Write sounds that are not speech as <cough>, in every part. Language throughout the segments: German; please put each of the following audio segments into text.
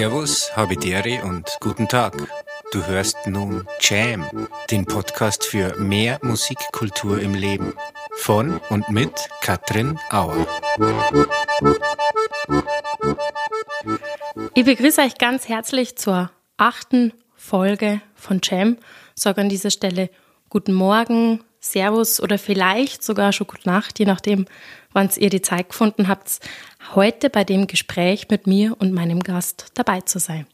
Servus, Habidere und guten Tag. Du hörst nun Jam, den Podcast für mehr Musikkultur im Leben. Von und mit Katrin Auer. Ich begrüße euch ganz herzlich zur achten Folge von Jam. Sage an dieser Stelle guten Morgen, Servus oder vielleicht sogar schon gute Nacht, je nachdem, wann ihr die Zeit gefunden habt, heute bei dem Gespräch mit mir und meinem Gast dabei zu sein.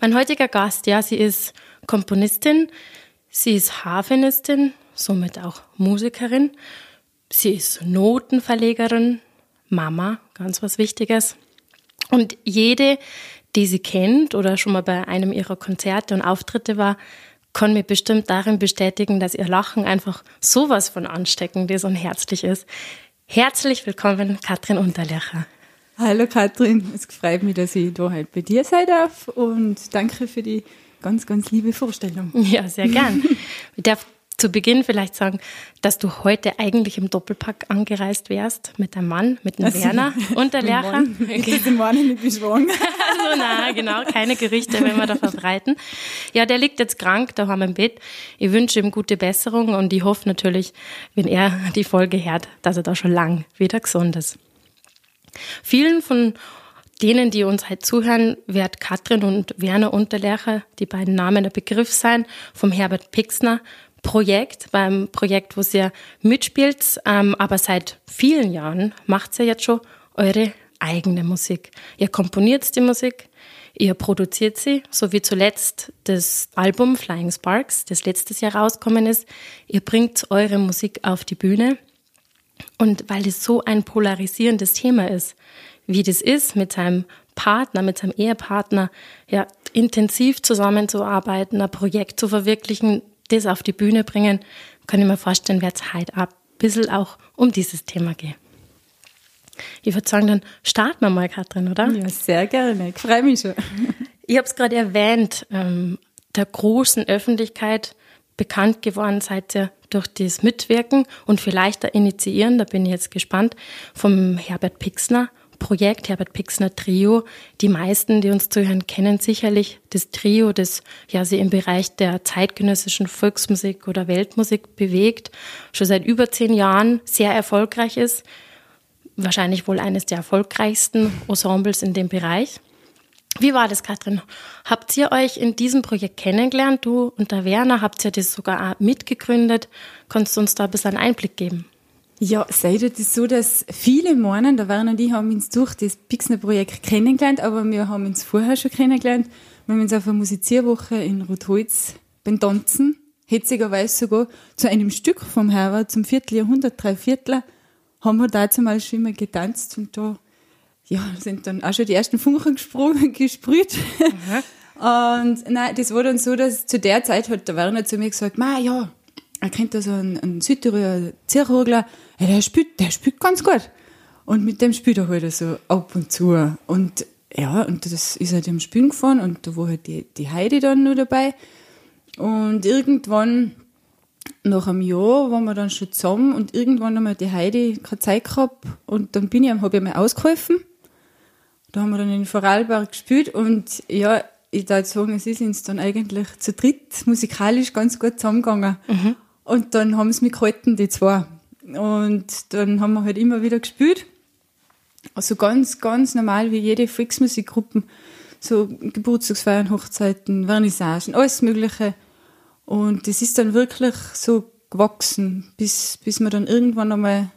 Mein heutiger Gast, ja, sie ist Komponistin, sie ist Harfenistin, somit auch Musikerin, sie ist Notenverlegerin, Mama, ganz was Wichtiges. Und jede, die sie kennt oder schon mal bei einem ihrer Konzerte und Auftritte war, kann mir bestimmt darin bestätigen, dass ihr Lachen einfach sowas von ansteckend ist und herzlich ist. Herzlich willkommen, Katrin Unterlecher. Hallo Katrin, es freut mich, dass ich da heute bei dir sein darf und danke für die ganz, ganz liebe Vorstellung. Ja, sehr gern. <laughs> Ich darf zu Beginn vielleicht sagen, dass du heute eigentlich im Doppelpack angereist wärst mit deinem Mann, mit dem also, Werner <laughs> und der Lehrer. <laughs> Ich bin nicht beschwungen. <laughs> also na, genau, keine Gerüchte, wenn wir da verbreiten. Ja, der liegt jetzt krank da haben wir im Bett. Ich wünsche ihm gute Besserung und ich hoffe natürlich, wenn er die Folge hört, dass er da schon lang wieder gesund ist. Vielen von denen, die uns halt zuhören, wird Katrin und Werner Unterlecher, die beiden Namen der Begriff sein, vom Herbert Pixner Projekt, beim Projekt, wo sie mitspielt, ähm, aber seit vielen Jahren macht sie jetzt schon eure eigene Musik. Ihr komponiert die Musik, ihr produziert sie, so wie zuletzt das Album Flying Sparks, das letztes Jahr rausgekommen ist. Ihr bringt eure Musik auf die Bühne. Und weil es so ein polarisierendes Thema ist, wie das ist, mit seinem Partner, mit seinem Ehepartner, ja, intensiv zusammenzuarbeiten, ein Projekt zu verwirklichen, das auf die Bühne bringen, kann ich mir vorstellen, wird es heute ein bisschen auch um dieses Thema gehen. Ich würde sagen, dann starten wir mal, Katrin, oder? Ja, sehr gerne. Ich freue mich schon. <laughs> Ich habe es gerade erwähnt, ähm, der großen Öffentlichkeit bekannt geworden seid ihr durch das Mitwirken und vielleicht der Initiieren, da bin ich jetzt gespannt, vom Herbert Pixner Projekt, Herbert Pixner Trio. Die meisten, die uns zuhören, kennen sicherlich das Trio, das ja sie im Bereich der zeitgenössischen Volksmusik oder Weltmusik bewegt, schon seit über zehn Jahren sehr erfolgreich ist. Wahrscheinlich wohl eines der erfolgreichsten Ensembles in dem Bereich. Wie war das, Katrin? Habt ihr euch in diesem Projekt kennengelernt? Du und der Werner habt ihr das sogar mitgegründet. Kannst du uns da ein bisschen Einblick geben? Ja, seid es so, dass viele meinen, der Werner und ich haben uns durch das Pixner-Projekt kennengelernt, aber wir haben uns vorher schon kennengelernt. Wir haben uns auf einer Musizierwoche in Rotholz beim Tanzen, hetzigerweise sogar zu einem Stück vom Herbert, zum Vierteljahrhundert, drei Viertler, haben wir dazu mal schon immer getanzt und da ja, sind dann auch schon die ersten Funken gesprungen, <laughs> gesprüht. und nein, das war dann so, dass zu der Zeit hat der Werner zu mir gesagt, ma ja, er kennt da so einen, einen Südtiroler Zierhogler, ja, der spielt, der spielt ganz gut. Und mit dem spielt er halt so ab und zu. Und ja, und das ist halt im Spielen gefahren und da war halt die, die Heidi dann noch dabei. Und irgendwann, nach einem Jahr, waren wir dann schon zusammen und irgendwann haben wir die Heidi keine Zeit gehabt und dann bin ich, habe ich mal ausgeholfen. Da haben wir dann in Vorarlberg gespielt und ja, ich würde sagen, es ist uns dann eigentlich zu dritt musikalisch ganz gut zusammengegangen. Mhm. Und dann haben sie mich gehalten, die zwei. Und dann haben wir halt immer wieder gespielt. Also ganz, ganz normal wie jede Volksmusikgruppe. So Geburtstagsfeiern, Hochzeiten, Vernissagen, alles Mögliche. Und das ist dann wirklich so gewachsen, bis, bis wir dann irgendwann einmal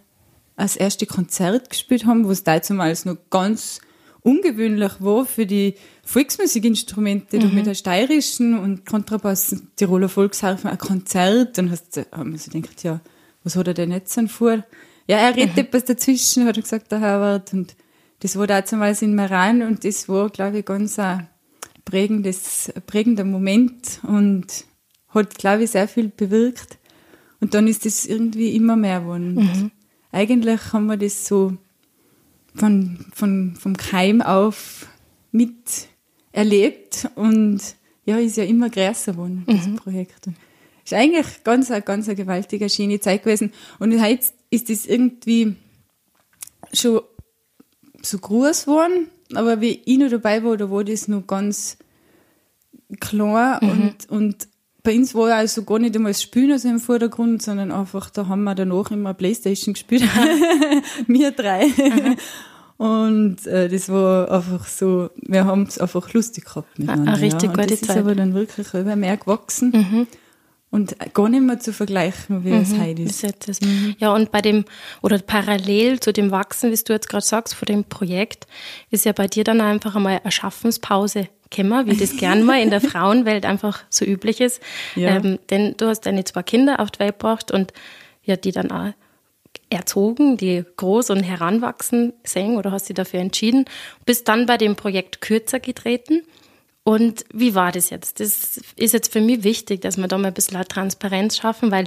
als erste Konzert gespielt haben, was damals noch ganz ungewöhnlich war für die Volksmusikinstrumente, mhm. mit der steirischen und Kontrabass, Tiroler Volksharfen, ein Konzert. Dann hast du, haben wir so gedacht, ja, was hat er denn jetzt an vor? Ja, er redet mhm. etwas dazwischen, hat er gesagt, der Herbert. Und das war damals in Meran und das war, glaube ich, ganz ein prägendes, prägender Moment und hat, glaube ich, sehr viel bewirkt. Und dann ist das irgendwie immer mehr geworden. Mhm. Eigentlich haben wir das so von, von, vom Keim auf miterlebt und ja, ist ja immer größer geworden, das mhm. Projekt. Ist eigentlich ganz, ganz eine gewaltige, schöne Zeit gewesen. Und jetzt ist es irgendwie schon so groß geworden aber wie ich noch dabei war, da war das noch ganz klar mhm. und, und bei uns war also gar nicht einmal das Spielen also im Vordergrund, sondern einfach, da haben wir danach immer Playstation gespielt. <laughs> wir drei. Und äh, das war einfach so, wir haben es einfach lustig gehabt miteinander. Eine richtig ja. gute das Zeit. ist aber dann wirklich immer mehr gewachsen. Mhm und gar nicht mehr zu vergleichen, wie mhm, es heute ist. ist mhm. Ja, und bei dem, oder parallel zu dem Wachsen, wie du jetzt gerade sagst, vor dem Projekt, ist ja bei dir dann einfach einmal eine Schaffenspause gekommen, wie das gern mal in der <laughs> Frauenwelt einfach so üblich ist. Ja. Ähm, denn du hast deine zwei Kinder auf die Welt gebracht und ja, die dann auch erzogen, die groß und heranwachsen sehen oder hast dich dafür entschieden, bist dann bei dem Projekt kürzer getreten und wie war das jetzt? Das ist jetzt für mich wichtig, dass wir da mal ein bisschen Transparenz schaffen, weil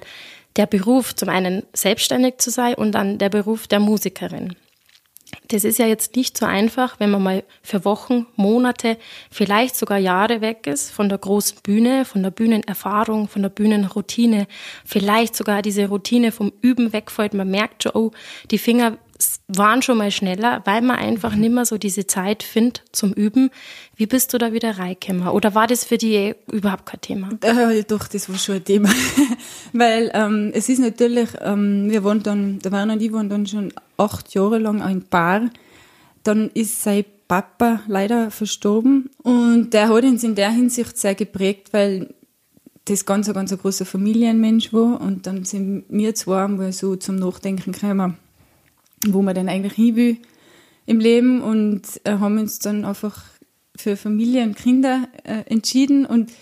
der Beruf zum einen selbstständig zu sein und dann der Beruf der Musikerin. Das ist ja jetzt nicht so einfach, wenn man mal für Wochen, Monate, vielleicht sogar Jahre weg ist von der großen Bühne, von der Bühnenerfahrung, von der Bühnenroutine, vielleicht sogar diese Routine vom Üben wegfällt. Man merkt schon, oh, die Finger waren schon mal schneller, weil man einfach nicht mehr so diese Zeit findet zum Üben. Wie bist du da wieder reingekommen? Oder war das für dich überhaupt kein Thema? Äh, doch, das war schon ein Thema. <laughs> weil ähm, es ist natürlich, ähm, wir waren dann, der Werner und ich waren dann schon acht Jahre lang ein Paar. Dann ist sein Papa leider verstorben und der hat uns in der Hinsicht sehr geprägt, weil das ganz, ganz ein großer Familienmensch war und dann sind wir zwei einmal so zum Nachdenken gekommen, wo man denn eigentlich hin will im Leben und äh, haben uns dann einfach für Familie und Kinder äh, entschieden und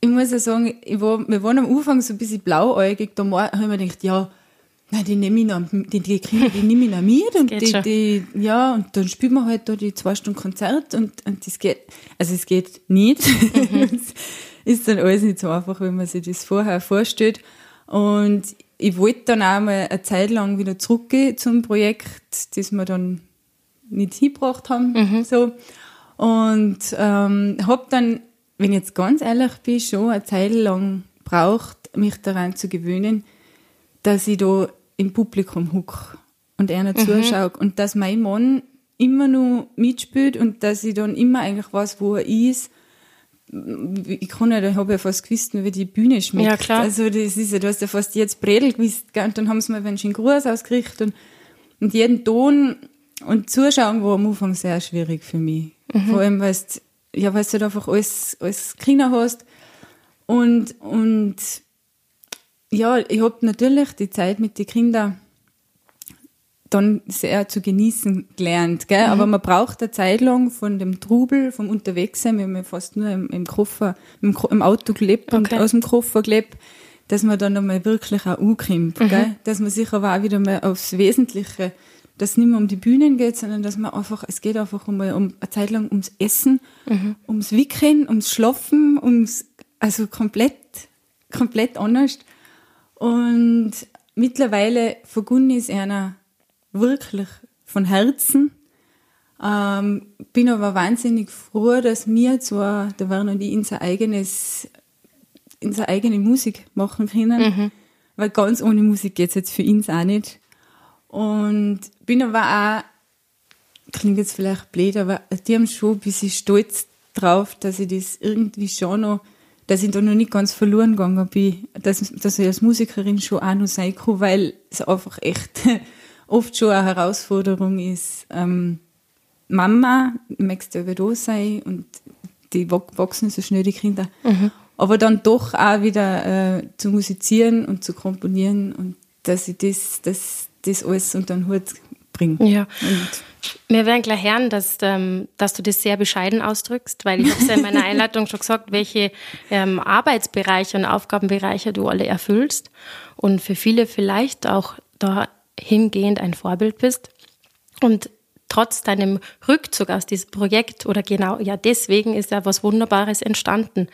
ich muss ja sagen, war, wir waren am Anfang so ein bisschen blauäugig, da habe ich mir gedacht, ja, nein, die nehme ich noch, die, die Kinder, die nehme ich noch mit und die, die, ja, und dann spielen wir halt da die zwei Stunden Konzert und, und das geht, also es geht nicht. Mhm. <laughs> ist dann alles nicht so einfach, wenn man sich das vorher vorstellt. Und ich wollte dann auch mal eine Zeit lang wieder zurückgehen zum Projekt, das wir dann nicht hingebracht haben. Mhm. So. Und ähm, habe dann, wenn ich jetzt ganz ehrlich bin, schon eine Zeit lang braucht, mich daran zu gewöhnen, dass ich da im Publikum huck und einer mhm. zuschaue und dass mein Mann immer nur mitspielt und dass ich dann immer eigentlich weiß, wo er ist ich kann ja, ich habe ja fast gewusst, wie die Bühne schmeckt. Ja, klar. Also, das ist ja, du hast ja fast jetzt Bredel gewusst, gell? und dann haben sie mir einen schönen Gruß ausgerichtet und, und jeden Ton und Zuschauen war am Anfang sehr schwierig für mich. Mhm. Vor allem, weil du, ja, weil du halt einfach alles, alles Kinder hast und, und, ja, ich habe natürlich die Zeit mit den Kindern dann sehr zu genießen gelernt. Gell? Mhm. Aber man braucht eine Zeit lang von dem Trubel, vom Unterwegssein, wir haben ja fast nur im, im Koffer, im, im Auto gelebt okay. und aus dem Koffer gelebt, dass man dann einmal wirklich auch ankommt. Mhm. Gell? Dass man sich aber auch wieder mal aufs Wesentliche, dass es nicht mehr um die Bühnen geht, sondern dass man einfach, es geht einfach einmal um eine Zeit lang ums Essen, mhm. ums Wickeln, ums Schlafen, ums, also komplett, komplett anders. Und mittlerweile verbunden ist einer wirklich von Herzen. Ähm, bin aber wahnsinnig froh, dass wir zwar, da werden und ich, unser eigenes, unsere eigene Musik machen können, mhm. weil ganz ohne Musik geht es jetzt für uns auch nicht. Und bin aber auch, klingt jetzt vielleicht blöd, aber die haben schon ein bisschen stolz drauf, dass ich das irgendwie schon noch, dass ich da noch nicht ganz verloren gegangen bin, dass, dass ich als Musikerin schon auch noch sein kann, weil es einfach echt oft schon eine Herausforderung ist, ähm, Mama, möchtest du da sein und die wachsen so schnell, die Kinder. Mhm. Aber dann doch auch wieder äh, zu musizieren und zu komponieren und dass ich das, das, das alles unter den Hut bringe. Ja. Und wir werden gleich hören, dass, ähm, dass du das sehr bescheiden ausdrückst, weil ich habe es ja in meiner <laughs> Einleitung schon gesagt, welche ähm, Arbeitsbereiche und Aufgabenbereiche du alle erfüllst und für viele vielleicht auch da hingehend ein Vorbild bist. Und trotz deinem Rückzug aus diesem Projekt oder genau, ja, deswegen ist ja was Wunderbares entstanden.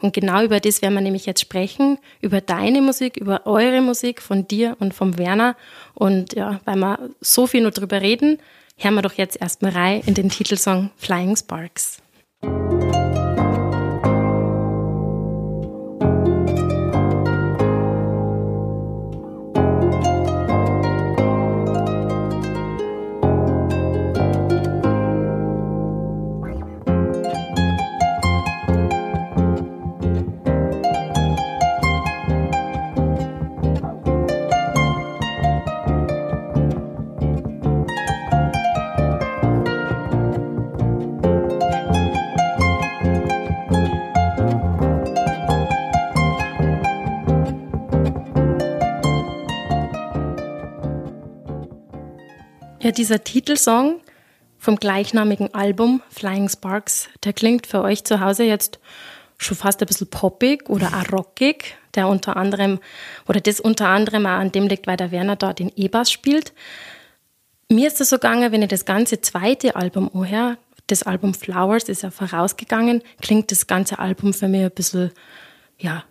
Und genau über das werden wir nämlich jetzt sprechen, über deine Musik, über eure Musik von dir und vom Werner. Und ja, weil wir so viel nur drüber reden, hören wir doch jetzt erstmal rein in den Titelsong Flying Sparks. Ja, dieser Titelsong vom gleichnamigen Album Flying Sparks, der klingt für euch zu Hause jetzt schon fast ein bisschen poppig oder auch rockig, der unter anderem, oder das unter anderem auch an dem liegt, weil der Werner dort den E-Bass spielt. Mir ist es so gegangen, wenn ich das ganze zweite Album anhöre, das Album Flowers ist ja vorausgegangen, klingt das ganze Album für mich ein bisschen, ja,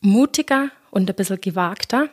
mutiger und ein bisschen gewagter.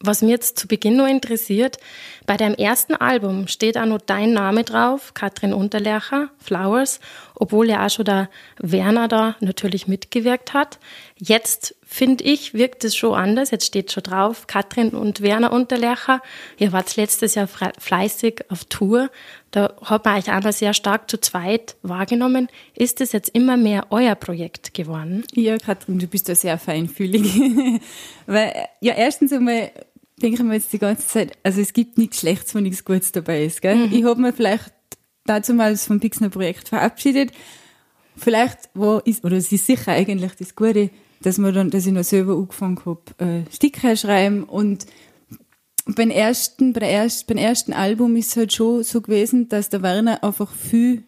Was mir jetzt zu Beginn nur interessiert, bei deinem ersten Album steht auch noch dein Name drauf, Katrin Unterlercher, Flowers, obwohl ja auch schon der Werner da natürlich mitgewirkt hat. Jetzt, finde ich, wirkt es schon anders. Jetzt steht schon drauf, Katrin und Werner Unterlercher. Ihr wart letztes Jahr fleißig auf Tour. Da hat man euch einmal sehr stark zu zweit wahrgenommen. Ist es jetzt immer mehr euer Projekt geworden? Ja, Katrin, du bist da sehr feinfühlig. <laughs> Weil, ja, erstens einmal denke ich mir jetzt die ganze Zeit, also es gibt nichts Schlechtes, wo nichts Gutes dabei ist. Gell? Mhm. Ich habe mir vielleicht dazu mal vom Pixner Projekt verabschiedet. Vielleicht wo ist, oder es ist sicher eigentlich das Gute, dass man dann, dass ich noch selber angefangen habe, äh, Sticker schreiben und beim ersten, bei ersten, beim ersten Album ist es halt schon so gewesen, dass der Werner einfach viel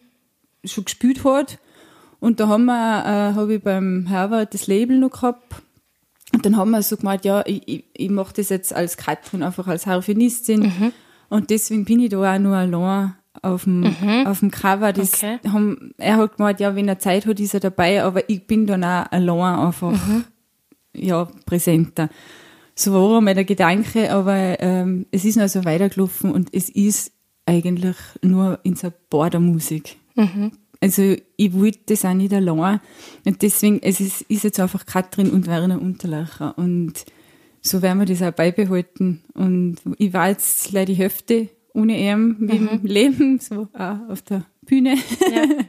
schon gespielt hat. Und da haben wir, äh, habe ich beim Herbert das Label noch gehabt. Und dann haben wir so gemeint, ja, ich, ich, ich mache das jetzt als Katrin, einfach als Harfenistin. Mhm. Und deswegen bin ich da auch nur allein auf dem, mhm. auf dem Cover. Das okay. haben, er hat gemeint, ja, wenn er Zeit hat, ist er dabei, aber ich bin dann auch allein einfach, mhm. ja, präsenter. So war einmal der Gedanke, aber ähm, es ist noch so weitergelaufen und es ist eigentlich nur in so Bordermusik. Mhm. Also ich wollte das auch nicht allein. Und deswegen, es ist, ist jetzt einfach Katrin und Werner Unterlacher. Und so werden wir das auch beibehalten. Und ich war jetzt leider die Hälfte ohne ihn mhm. im Leben, so auch auf der Bühne. Ja. <laughs>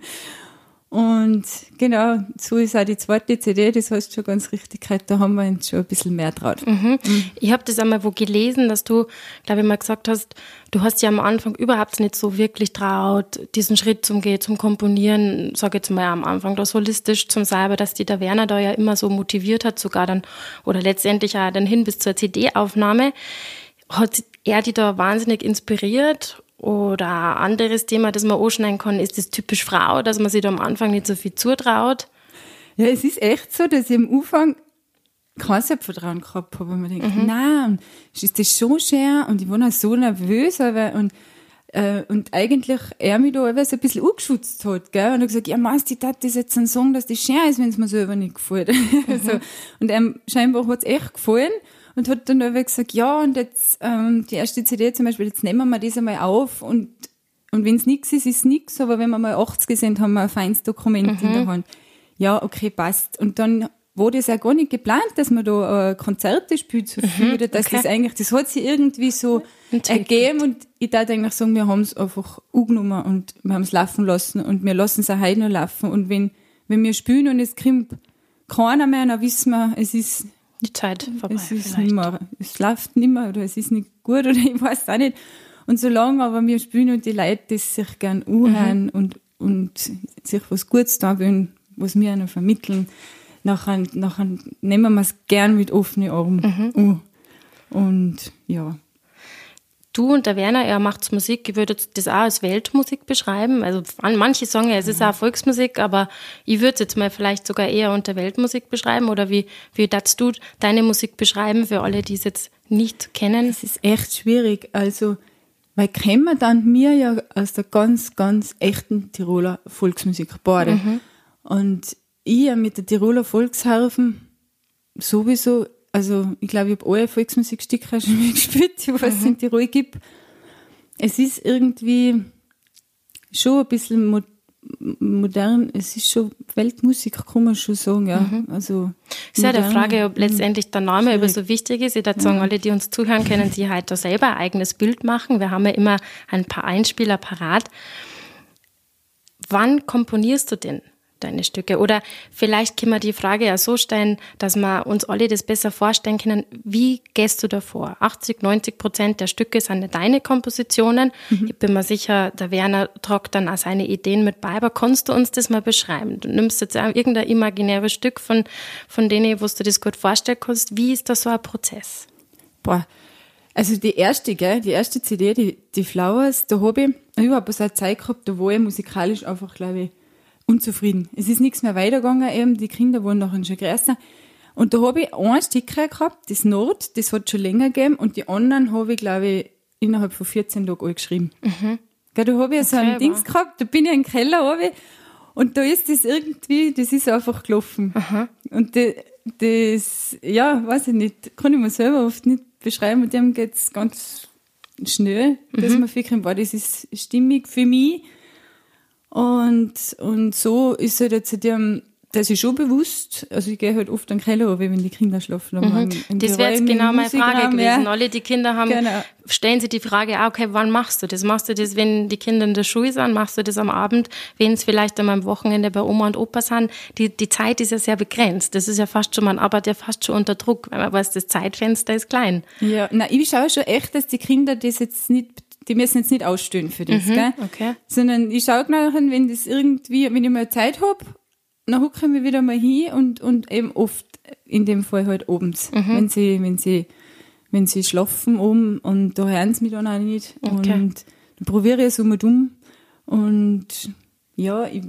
Und genau, so ist auch die zweite CD, das hast du schon ganz richtig gehört, da haben wir uns schon ein bisschen mehr traut. Mhm. Mhm. Ich habe das einmal wo gelesen, dass du, glaube ich, mal gesagt hast, du hast ja am Anfang überhaupt nicht so wirklich traut, diesen Schritt zum Gehen, zum Komponieren, sage jetzt mal am Anfang, da solistisch zum Selber, dass die der Werner da ja immer so motiviert hat, sogar dann, oder letztendlich auch dann hin bis zur CD-Aufnahme. Hat er die da wahnsinnig inspiriert oder ein anderes Thema, das man anschneiden kann, ist das typisch Frau, dass man sich da am Anfang nicht so viel zutraut. Ja, es ist echt so, dass ich am Anfang kein Selbstvertrauen gehabt habe, und man denkt, mhm. nein, ist das schon schön und ich war noch so nervös, aber und, äh, und eigentlich er mich da so ein bisschen angeschützt hat, gell, und er gesagt, ja, meinst du, das ist jetzt ein Song, dass das schön ist, wenn es mir selber nicht gefällt. <laughs> Mhm. so. Und ähm, scheinbar hat es echt gefallen und hat dann aber gesagt, ja, und jetzt ähm, die erste CD zum Beispiel, jetzt nehmen wir das einmal auf und, und wenn es nichts ist, ist es nichts, aber wenn wir mal 80 sind, haben wir ein feines Dokument mhm. in der Hand. Ja, okay, passt. Und dann war das ja gar nicht geplant, dass man da äh, Konzerte spielt so viel, mhm, oder dass okay. das eigentlich, das hat sich irgendwie so ergeben und ich darf eigentlich sagen, wir haben es einfach angenommen und wir haben es laufen lassen und wir lassen es auch heute noch laufen und wenn, wenn wir spielen und es kommt keiner mehr, dann wissen wir, es ist die Zeit vorbei. Es ist nicht mehr, es läuft nicht mehr oder es ist nicht gut <laughs> oder ich weiß auch nicht. Und solange aber wir spielen und die Leute das sich gern anhören mhm. und, und sich was Gutes da wollen, was wir ihnen vermitteln, nachher, nachher nehmen wir es gern mit offenen Armen mhm. an. Und ja. Du und der Werner, er macht Musik, ich würde das auch als Weltmusik beschreiben. Also manche sagen ja, es ist auch Volksmusik, aber ich würde es jetzt mal vielleicht sogar eher unter Weltmusik beschreiben. Oder wie, wie darfst du deine Musik beschreiben für alle, die es jetzt nicht kennen? Es ist echt schwierig. Also, weil kennen dann mir ja aus der ganz, ganz echten Tiroler Volksmusik beide. Mhm. Und ich mit der Tiroler Volksharfen sowieso also ich glaube, ich habe alle Volksmusikstücke schon mal <laughs> gespielt, was es mhm. in Tirol gibt. Es ist irgendwie schon ein bisschen mo modern, es ist schon Weltmusik, kann man schon sagen, ja. Mhm. Also, ist ja die Frage, ob letztendlich der Name über so wichtig ist. Ich würde sagen, alle, die uns zuhören, können sich halt da selber ein eigenes Bild machen. Wir haben ja immer ein paar Einspieler parat. Wann komponierst du denn? Deine Stücke? Oder vielleicht können wir die Frage ja so stellen, dass wir uns alle das besser vorstellen können. Wie gehst du davor? 80, 90 Prozent der Stücke sind deine Kompositionen. Mhm. Ich bin mir sicher, der Werner tragt dann auch seine Ideen mit bei. Aber kannst du uns das mal beschreiben? Du nimmst jetzt irgendein imaginäres Stück von, von denen, wo du das gut vorstellen kannst. Wie ist da so ein Prozess? Boah, Also die erste, gell, die erste CD, die, die Flowers, da habe ich überhaupt so eine Zeit gehabt, da war ich musikalisch einfach, glaube ich, unzufrieden. Es ist nichts mehr weitergegangen, eben, die Kinder waren nachher schon größer. Und da habe ich ein Sticker gehabt, das Not, das hat schon länger gegeben, und die anderen habe ich, glaube ich, innerhalb von 14 Tagen alle geschrieben. Mhm. Gell, da habe ich okay, so ein Dings gehabt, da bin ich in den Keller runter, und da ist das irgendwie, das ist einfach gelaufen. Aha. Und das, das, ja, weiß ich nicht, kann ich mir selber oft nicht beschreiben. Und dem geht es ganz schnell, mhm. dass man ficken, boah, das ist stimmig für mich. Und, und so ist halt jetzt dem, das ist schon bewusst. Also ich gehe halt oft an den Keller wenn die Kinder schlafen. Mhm. Das wäre jetzt genau meine Frage gewesen. Ja. Alle die Kinder haben, genau. stellen sich die Frage, ah, okay, wann machst du das? Machst du das, wenn die Kinder in der Schule sind? Machst du das am Abend, wenn es vielleicht am Wochenende bei Oma und Opa sind? Die, die Zeit ist ja sehr begrenzt. Das ist ja fast schon, man arbeitet ja fast schon unter Druck, weil man weiß, das Zeitfenster ist klein. Ja, na, ich schaue schon echt, dass die Kinder das jetzt nicht die müssen jetzt nicht ausstehen für das, mhm, gell? Okay. Sondern ich schaue nachher, wenn das irgendwie, wenn ich mal Zeit habe dann hucken wir wieder mal hin und, und eben oft in dem Fall halt abends, mhm. wenn sie, wenn sie, wenn sie schlafen um und da hören sie mich dann auch nicht. Okay. Und dann probiere ich es um und um. Und ja, ich,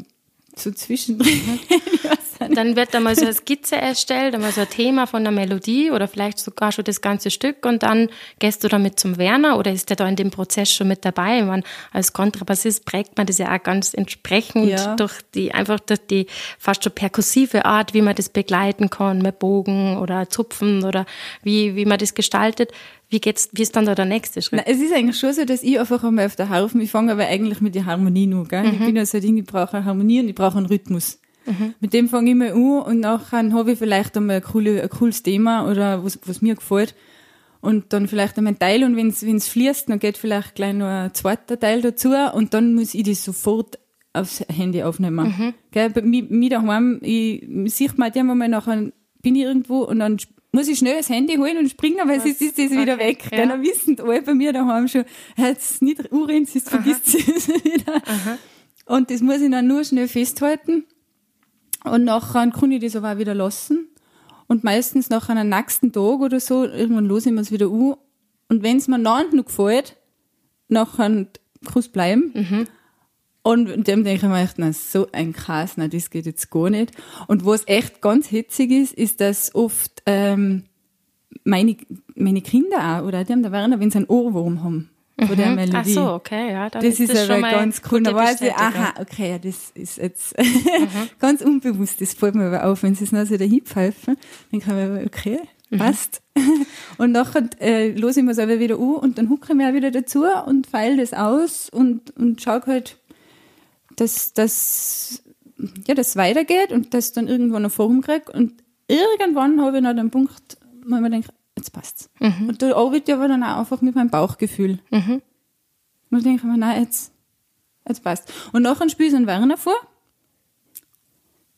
so zwischendrin. <laughs> <laughs> <laughs> Dann wird einmal so eine Skizze erstellt, einmal so ein Thema von der Melodie oder vielleicht sogar schon das ganze Stück und dann gehst du damit zum Werner oder ist der da in dem Prozess schon mit dabei? Man, als Kontrabassist prägt man das ja auch ganz entsprechend ja. durch die, einfach durch die fast schon perkussive Art, wie man das begleiten kann mit Bogen oder Zupfen oder wie, wie man das gestaltet. Wie geht's, wie ist dann da der nächste Schritt? Na, es ist eigentlich schon so, dass ich einfach einmal auf der Haufen, ich fange aber eigentlich mit der Harmonie an, gell? Mhm. Ich bin ja so ein Ding, ich brauche eine Harmonie und ich brauche einen Rhythmus. Mhm. Mit dem fange ich mal an und nachher habe ich vielleicht einmal ein, coole, ein cooles Thema oder was, was mir gefällt. Und dann vielleicht einmal ein Teil und wenn es fließt, dann geht vielleicht gleich noch ein zweiter Teil dazu und dann muss ich das sofort aufs Handy aufnehmen. Mhm. Gell, bei mir, mir daheim, ich, sieht man halt mal nachher, bin ich irgendwo und dann muss ich schnell das Handy holen und springen, weil sonst ist das wieder weg. Ja. Dann wissen alle bei mir daheim schon, jetzt nicht Urin, sonst vergisst sie es <laughs> wieder. Aha. Und das muss ich dann nur schnell festhalten. Und nachher kann ich das aber auch wieder lassen. Und meistens nach einem nächsten Tag oder so, irgendwann los ich mir es wieder an. Und wenn es mir noch noch gefällt, nachher kann es bleiben. Mhm. Und dem denke ich mir echt, na, so ein Krass, na, das geht jetzt gar nicht. Und was echt ganz hitzig ist, ist, dass oft ähm, meine, meine Kinder auch, oder die haben da Werner, wenn sie einen Ohrwurm haben, von der mhm. Melodie. Ach so, okay, ja. Das ist, ist aber ganz cool. Da weiß ich, aha, okay, das ist jetzt <laughs> mhm. ganz unbewusst. Das fällt mir aber auf, wenn sie es noch so dahin pfeifen. Dann kann man aber, okay, mhm. passt. Mhm. <laughs> Und nachher äh, los ich mir es aber wieder an und dann hucke ich mir auch wieder dazu und feile das aus und, und schaue halt, dass das ja, das weitergeht und das dann irgendwann eine Form kriegt. Und irgendwann habe ich noch den Punkt, wo ich mir denke, jetzt passt's. Mhm. Und da arbeite ich aber dann auch einfach mit meinem Bauchgefühl. Mhm. Und denke ich mir, nein, jetzt, jetzt passt. Und nachher spiele ich einen Werner vor.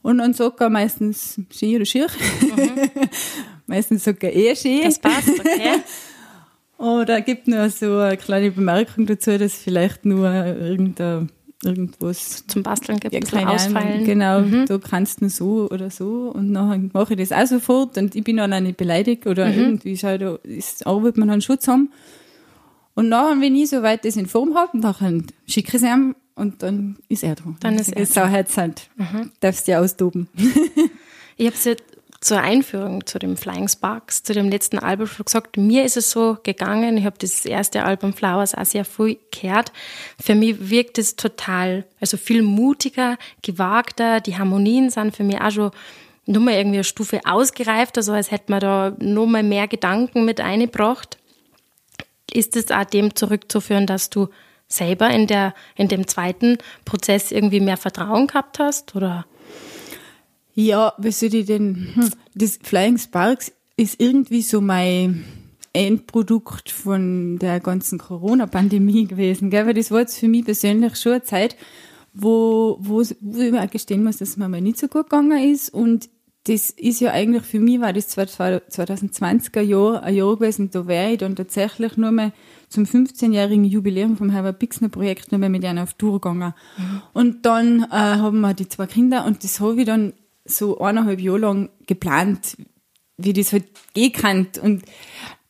Und dann sagt er meistens schön oder schier. Mhm. <laughs> meistens sagt er eh schön. Das passt, okay. <laughs> oder gibt nur so eine kleine Bemerkung dazu, dass vielleicht nur irgendein irgendwas zum Basteln gibt, ja, kleine ausfallen. Genau, mhm. du kannst nur so oder so und dann mache ich das auch sofort und ich bin dann auch nicht beleidigt oder mhm. irgendwie schau, da ist Arbeit, man einen Schutz haben. Und nachher, wenn ich soweit das in Form habe, dann schicke ich es ihm und dann ist er dran. Dann ist er dran. Sauherzeit. Mhm. Darfst du ja austoben. <laughs> ich habe es zur Einführung zu dem Flying Sparks, zu dem letzten Album schon gesagt, mir ist es so gegangen, ich habe das erste Album Flowers auch sehr früh gehört. Für mich wirkt es total, also viel mutiger, gewagter, die Harmonien sind für mich auch schon nur mal irgendwie eine Stufe ausgereift, also als hätte man da nur mal mehr Gedanken mit eingebracht. Ist es auch dem zurückzuführen, dass du selber in der, in dem zweiten Prozess irgendwie mehr Vertrauen gehabt hast, oder? Ja, was soll ich denn? Hm, das Flying Sparks ist irgendwie so mein Endprodukt von der ganzen Corona-Pandemie <laughs> gewesen, gell? Weil das war jetzt für mich persönlich schon eine Zeit, wo, wo, wo ich mir auch gestehen muss, dass es mir mal nicht so gut gegangen ist. Und das ist ja eigentlich für mich, war das 2020er Jahr, ein Jahr gewesen, da wäre ich dann tatsächlich nur mal zum 15-jährigen Jubiläum vom Herbert Pixner Projekt nur mal mit einer auf Tour gegangen. Mhm. Und dann äh, haben wir die zwei Kinder und das habe ich dann so eineinhalb Jahre lang geplant, wie das halt gehen kann. Und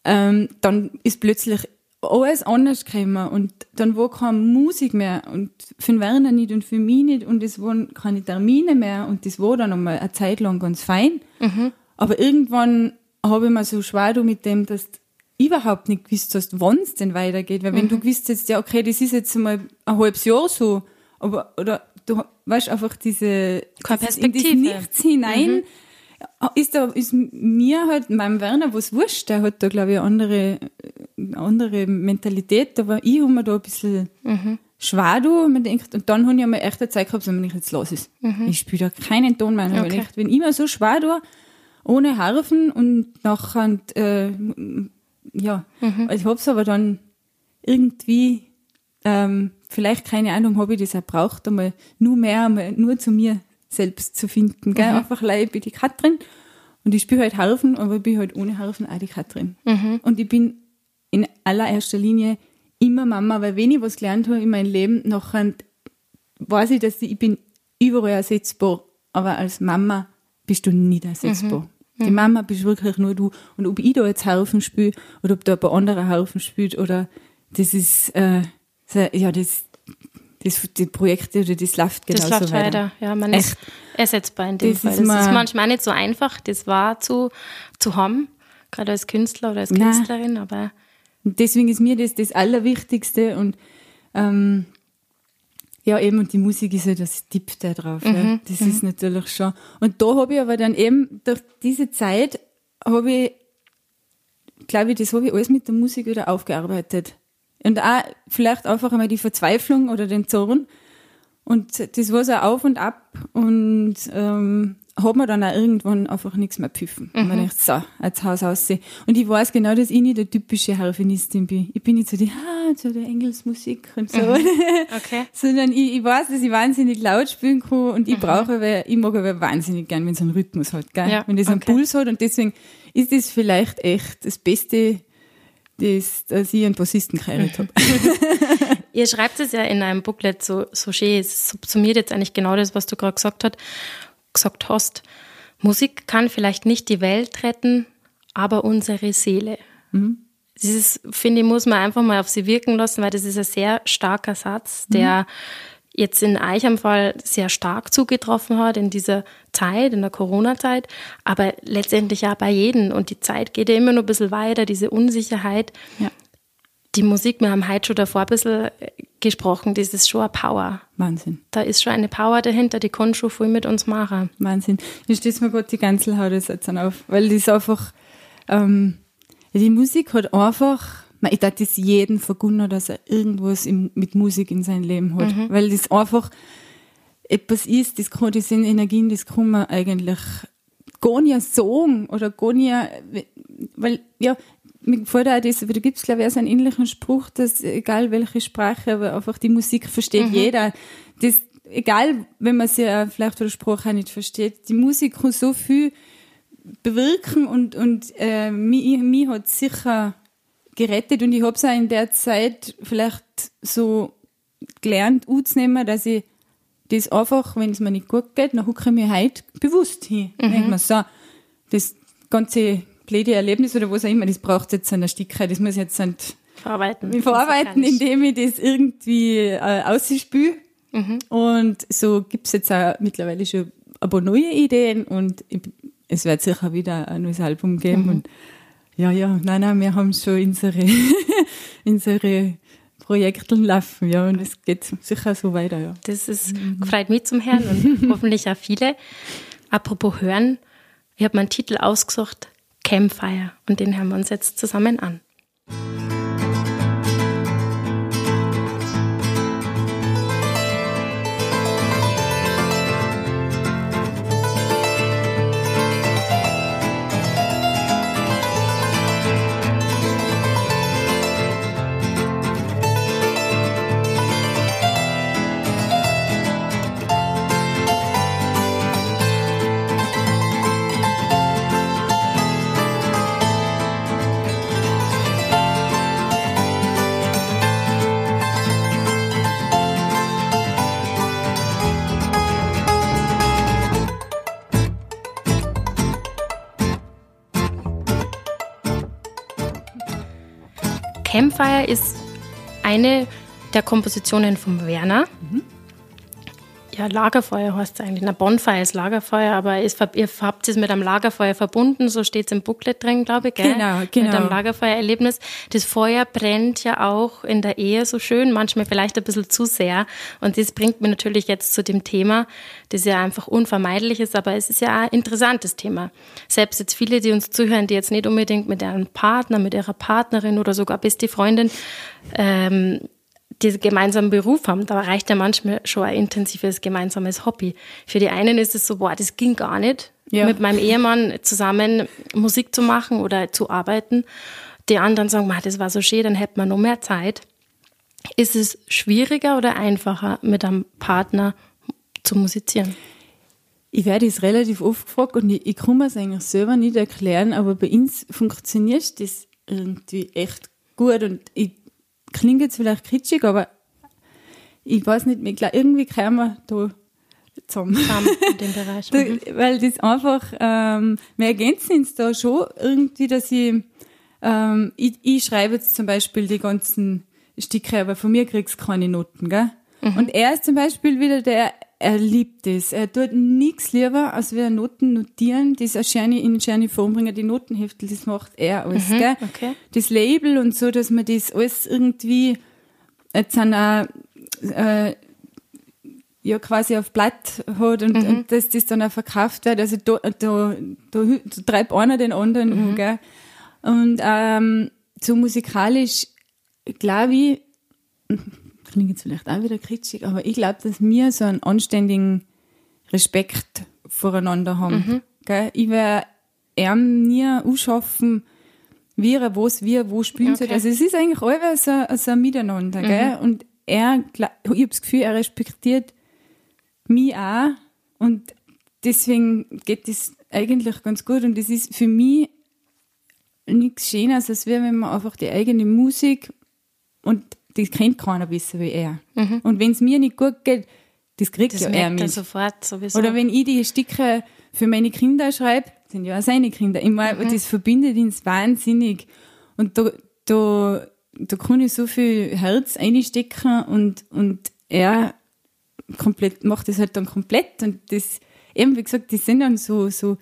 ähm, dann ist plötzlich alles anders gekommen und dann war keine Musik mehr und für den Werner nicht und für mich nicht und es waren keine Termine mehr und das war dann einmal eine Zeit lang ganz fein. Mhm. Aber irgendwann habe ich mir so schwer mit dem, dass du überhaupt nicht gewusst hast, wann es denn weitergeht. Weil mhm. wenn du gewusst hättest, ja okay, das ist jetzt mal ein halbes Jahr so, aber oder du weißt einfach diese keine Perspektive. in Nichts hinein. Mhm ist da, ist mir halt, meinem Werner, was wurscht, der hat da, glaube ich, eine andere, andere Mentalität, aber ich habe mir da ein bisschen mhm. schwer man denkt, und dann habe ich mir echt eine Zeit gehabt, wenn ich jetzt los ist. Mhm. Ich spiele da keinen Ton mehr, okay. ich wenn ich mir so schwer da, ohne Harfen und nachher, äh, ja, mhm. ich habe es aber dann irgendwie, ähm, vielleicht, keine Ahnung, habe ich das auch braucht, einmal nur mehr, einmal nur zu mir selbst zu finden. Gell? Mhm. Einfach ich bin die Katrin und ich spiele halt Harfen, aber ich bin halt ohne Harfen auch die Katrin. Mhm. Und ich bin in allererster Linie immer Mama, weil wenn ich was gelernt habe in meinem Leben, nachher weiß ich, dass ich, ich bin überall ersetzbar, aber als Mama bist du nicht ersetzbar. Mhm. Die. Mama bist wirklich nur du. Und ob ich da jetzt Harfen spiele oder ob da ein paar andere Harfen spielt oder das ist, äh, ja, das, das, die Projekte oder das läuft genauso das läuft weiter. weiter. Ja, man Echt. ist ersetzbar in dem das Fall. Ist das ist manchmal nicht so einfach, das war zu, zu haben, gerade als Künstler oder als Künstlerin, Nein. aber. deswegen ist mir das das Allerwichtigste und ähm, ja, eben, und die Musik ist ja das Tipp da drauf. Mhm. Ja. Das mhm. ist natürlich schon. Und da habe ich aber dann eben, durch diese Zeit, habe ich, glaube ich, das habe ich alles mit der Musik wieder aufgearbeitet. Und auch vielleicht einfach einmal die Verzweiflung oder den Zorn. Und das war so auf und ab und ähm, hat mir dann auch irgendwann einfach nichts mehr pfiffen. Mhm. Und man denkt, so, als Haus aussehen. Und ich weiß genau, dass ich nicht der typische Harfenistin bin. Ich bin nicht so die, ah, so der Engelsmusik und so. Mhm. <laughs> Okay. Sondern ich, ich weiß, dass ich wahnsinnig laut spielen kann und ich mhm. brauche, weil ich mag aber wahnsinnig gern, wenn es einen Rhythmus hat, gell? Ja. Wenn das okay. einen Puls hat und deswegen ist das vielleicht echt das Beste, das, dass ich einen Bassisten geheiratet habe. <laughs> Ihr schreibt es ja in einem Booklet so, so schön, es subsumiert jetzt eigentlich genau das, was du gerade gesagt, hat, gesagt hast. Musik kann vielleicht nicht die Welt retten, aber unsere Seele. Mhm. Das finde ich, muss man einfach mal auf sie wirken lassen, weil das ist ein sehr starker Satz, der mhm jetzt in euch am Fall sehr stark zugetroffen hat in dieser Zeit, in der Corona-Zeit, aber letztendlich auch bei jedem. Und die Zeit geht ja immer noch ein bisschen weiter, diese Unsicherheit. Ja. Die Musik, wir haben heute schon davor ein bisschen gesprochen, das ist schon eine Power. Wahnsinn. Da ist schon eine Power dahinter, die kann schon viel mit uns machen. Wahnsinn. Ich steht mir gerade die ganze Haut jetzt auf, weil das einfach, ähm, die Musik hat einfach ich dachte es jeden vergunnen, dass er irgendwas im, mit Musik in sein Leben hat. Mhm. Weil das einfach etwas ist, das, kann, das sind Energien, das kann man eigentlich gar nicht sagen oder gar nicht, weil, ja, mir gefällt auch das, aber da gibt es, glaube ich, auch so einen ähnlichen Spruch, dass egal welche Sprache, aber einfach die Musik versteht mhm. jeder. Das, egal, wenn man sie vielleicht von der Sprache auch nicht versteht, die Musik kann so viel bewirken und, und äh, mich, mich hat sicher gerettet und ich habe es auch in der Zeit vielleicht so gelernt, anzunehmen, dass ich das einfach, wenn es mir nicht gut geht, dann hucke ich mir heute bewusst hin. Mhm. Denke mir so, das ganze blöde Erlebnis oder was auch immer, das braucht jetzt eine Stickheit, das muss jetzt nicht verarbeiten, verarbeiten indem ich das irgendwie äh, ausspüle. Mhm. Und so gibt es jetzt auch mittlerweile schon ein paar neue Ideen und ich, es wird sicher wieder ein neues Album geben. Mhm. Und ja, ja, nein, nein, wir haben schon unsere, <laughs> unsere Projekte laufen, ja, und es geht sicher so weiter, ja. Das ist, mhm. freut mich zum Hören und <laughs> hoffentlich auch viele. Apropos Hören, ich habe meinen Titel ausgesucht, Campfire, und den hören wir uns jetzt zusammen an. Campfire ist eine der Kompositionen von Werner. Ja, Lagerfeuer heißt es eigentlich. Na, Bonfire ist Lagerfeuer, aber ist, ihr habt es mit einem Lagerfeuer verbunden, so steht es im Booklet drin, glaube ich, gell? Genau, genau. Mit einem Lagerfeuererlebnis. Das Feuer brennt ja auch in der Ehe so schön, manchmal vielleicht ein bisschen zu sehr. Und das bringt mir natürlich jetzt zu dem Thema, das ja einfach unvermeidlich ist, aber es ist ja ein interessantes Thema. Selbst jetzt viele, die uns zuhören, die jetzt nicht unbedingt mit ihrem Partner, mit ihrer Partnerin oder sogar beste Freundin ähm, diesen gemeinsamen Beruf haben, da reicht ja manchmal schon ein intensives gemeinsames Hobby. Für die einen ist es so, boah, das ging gar nicht, ja. mit meinem Ehemann zusammen Musik zu machen oder zu arbeiten. Die anderen sagen, boah, das war so schön, dann hätte man noch mehr Zeit. Ist es schwieriger oder einfacher, mit einem Partner zu musizieren? Ich werde es relativ oft gefragt und ich, ich kann mir es eigentlich selber nicht erklären, aber bei uns funktioniert das irgendwie echt gut und ich klingt jetzt vielleicht kitschig, aber ich weiß nicht, ich glaub, irgendwie kommen wir da zusammen. zusammen in dem Bereich. da, mhm. weil das einfach, ähm, wir ergänzen uns da schon irgendwie, dass ich, ähm, ich, ich schreibe jetzt zum Beispiel die ganzen Stücke, aber von mir kriegst du keine Noten, gell? Mhm. Und er ist zum Beispiel wieder der, er liebt es. Er tut nichts lieber, als wir Noten notieren, das eine in schöne Form bringen, die Notenheftel, das macht er alles, mhm, gell? Okay. Das Label und so, dass man das alles irgendwie jetzt an auch, äh, ja quasi auf Blatt hat und, mhm. und dass das dann auch verkauft wird. Also da, da, da, da treibt einer den anderen mhm. um, gell? Und ähm, so musikalisch, glaube ich, klingt jetzt vielleicht auch wieder kritisch, aber ich glaube, dass wir so einen anständigen Respekt voreinander haben. Mhm. Ich werde ihm nie ausschaffen, wie er was, wie er wo spielen okay. soll. Also es ist eigentlich alles so, so ein Miteinander. Mhm. Gell? Und er, ich habe das Gefühl, er respektiert mich auch und deswegen geht das eigentlich ganz gut und das ist für mich nichts Schönes, als wenn man einfach die eigene Musik und das kennt keiner besser wie er. Mhm. Und wenn es mir nicht gut geht, das kriegt das ja er mit. Er sofort sowieso. Oder wenn ich die Stücke für meine Kinder schreibe, sind ja auch seine Kinder. Ich meine, mhm. das verbindet uns wahnsinnig. Und da, da, da kann ich so viel Herz einstecken und, und er komplett, macht das halt dann komplett. Und das, eben wie gesagt, die sind dann so, so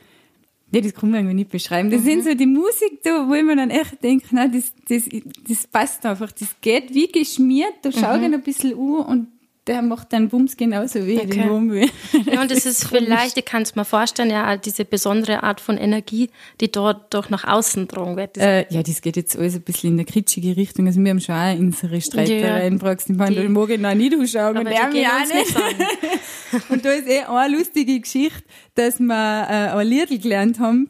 ja, das kann man irgendwie nicht beschreiben. Das mhm. sind so die Musik da, wo man dann echt denkt, na, das, das, das passt einfach. Das geht wie geschmiert. Da schau mhm. ich ein bisschen an und der macht dann Bums genauso wie okay. den Wurmweh. Ja, und das, <laughs> ist vielleicht, ich kann es mir vorstellen, ja, diese besondere Art von Energie, die dort doch nach außen drungen wird. Äh, ja, das geht jetzt alles ein bisschen in eine kitschige Richtung. Also wir haben schon auch unsere Streitereien ja, praxis. Ich meine, mag ich noch nicht ausschauen und er mich auch nicht. <laughs> und da ist eh eine lustige Geschichte, dass wir äh, ein Lied gelernt haben,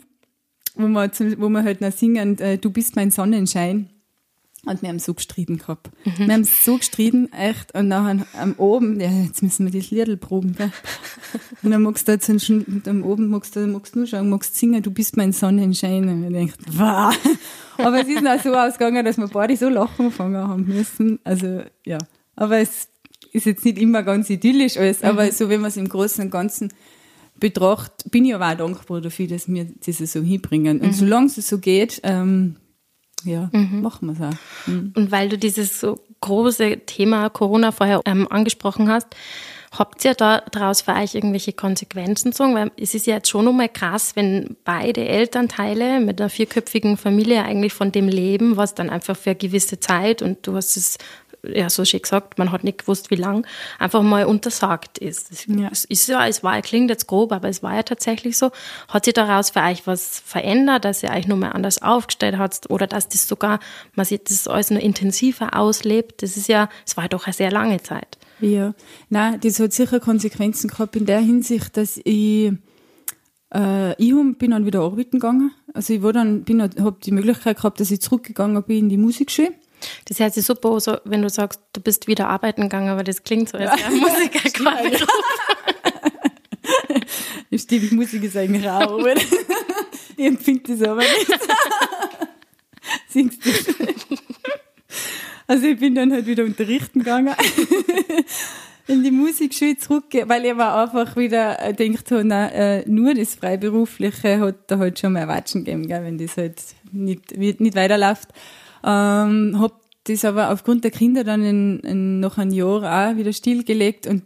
wo wir, zum, wo wir halt noch singen, äh, du bist mein Sonnenschein. Und wir haben so gestritten gehabt. Mhm. Wir haben so gestritten, echt. Und nachher am oben, ja, jetzt müssen wir das Liedl proben, gell? <laughs> Und dann magst du jetzt schon, am oben magst du, magst nur schauen, magst singen, du bist mein Sonnenschein. Und ich denke, wow. <laughs> Aber es ist auch so ausgegangen, dass wir beide so lachen gefangen haben müssen. Also, ja. Aber es ist jetzt nicht immer ganz idyllisch alles, mhm. aber so, wenn man es im Großen und Ganzen betrachtet, bin ich aber auch dankbar dafür, dass wir das so hinbringen. Und mhm. solange es so geht, ähm, ja, mhm. machen wir es auch. Mhm. Und weil du dieses so große Thema Corona vorher ähm, angesprochen hast, habt ihr da daraus für euch irgendwelche Konsequenzen gezogen? Weil es ist ja jetzt schon nochmal krass, wenn beide Elternteile mit einer vierköpfigen Familie eigentlich von dem leben, was dann einfach für eine gewisse Zeit und du hast es ja, so schön gesagt, man hat nicht gewusst, wie lang, einfach mal untersagt ist. Das ja. ist ja, es war, klingt jetzt grob, aber es war ja tatsächlich so. Hat sich daraus für euch was verändert, dass ihr euch nochmal anders aufgestellt habt oder dass das sogar, man sieht, das alles noch intensiver auslebt? Das ist ja, es war doch eine sehr lange Zeit. Ja, nein, das hat sicher Konsequenzen gehabt in der Hinsicht, dass ich, äh, ich bin dann wieder arbeiten gegangen. Also ich war dann, bin, habe die Möglichkeit gehabt, dass ich zurückgegangen bin in die Musikschule. Das hört sich super so, wenn du sagst, du bist wieder arbeiten gegangen, aber das klingt so, als wäre Musiker gerade. Stimmt, Musik ist eigentlich auch Arbeit. <laughs> Ich empfinde das aber nicht. <laughs> Singst du? Also ich bin dann halt wieder unterrichten gegangen. <laughs> in die Musikschule zurückgehen, weil ich aber einfach wieder gedacht habe, na, äh, nur das Freiberufliche hat da halt schon mal Watschen gegeben, gell, wenn das halt nicht, nicht weiterläuft. Ähm, hab das aber aufgrund der Kinder dann in, in noch ein Jahr auch wieder stillgelegt und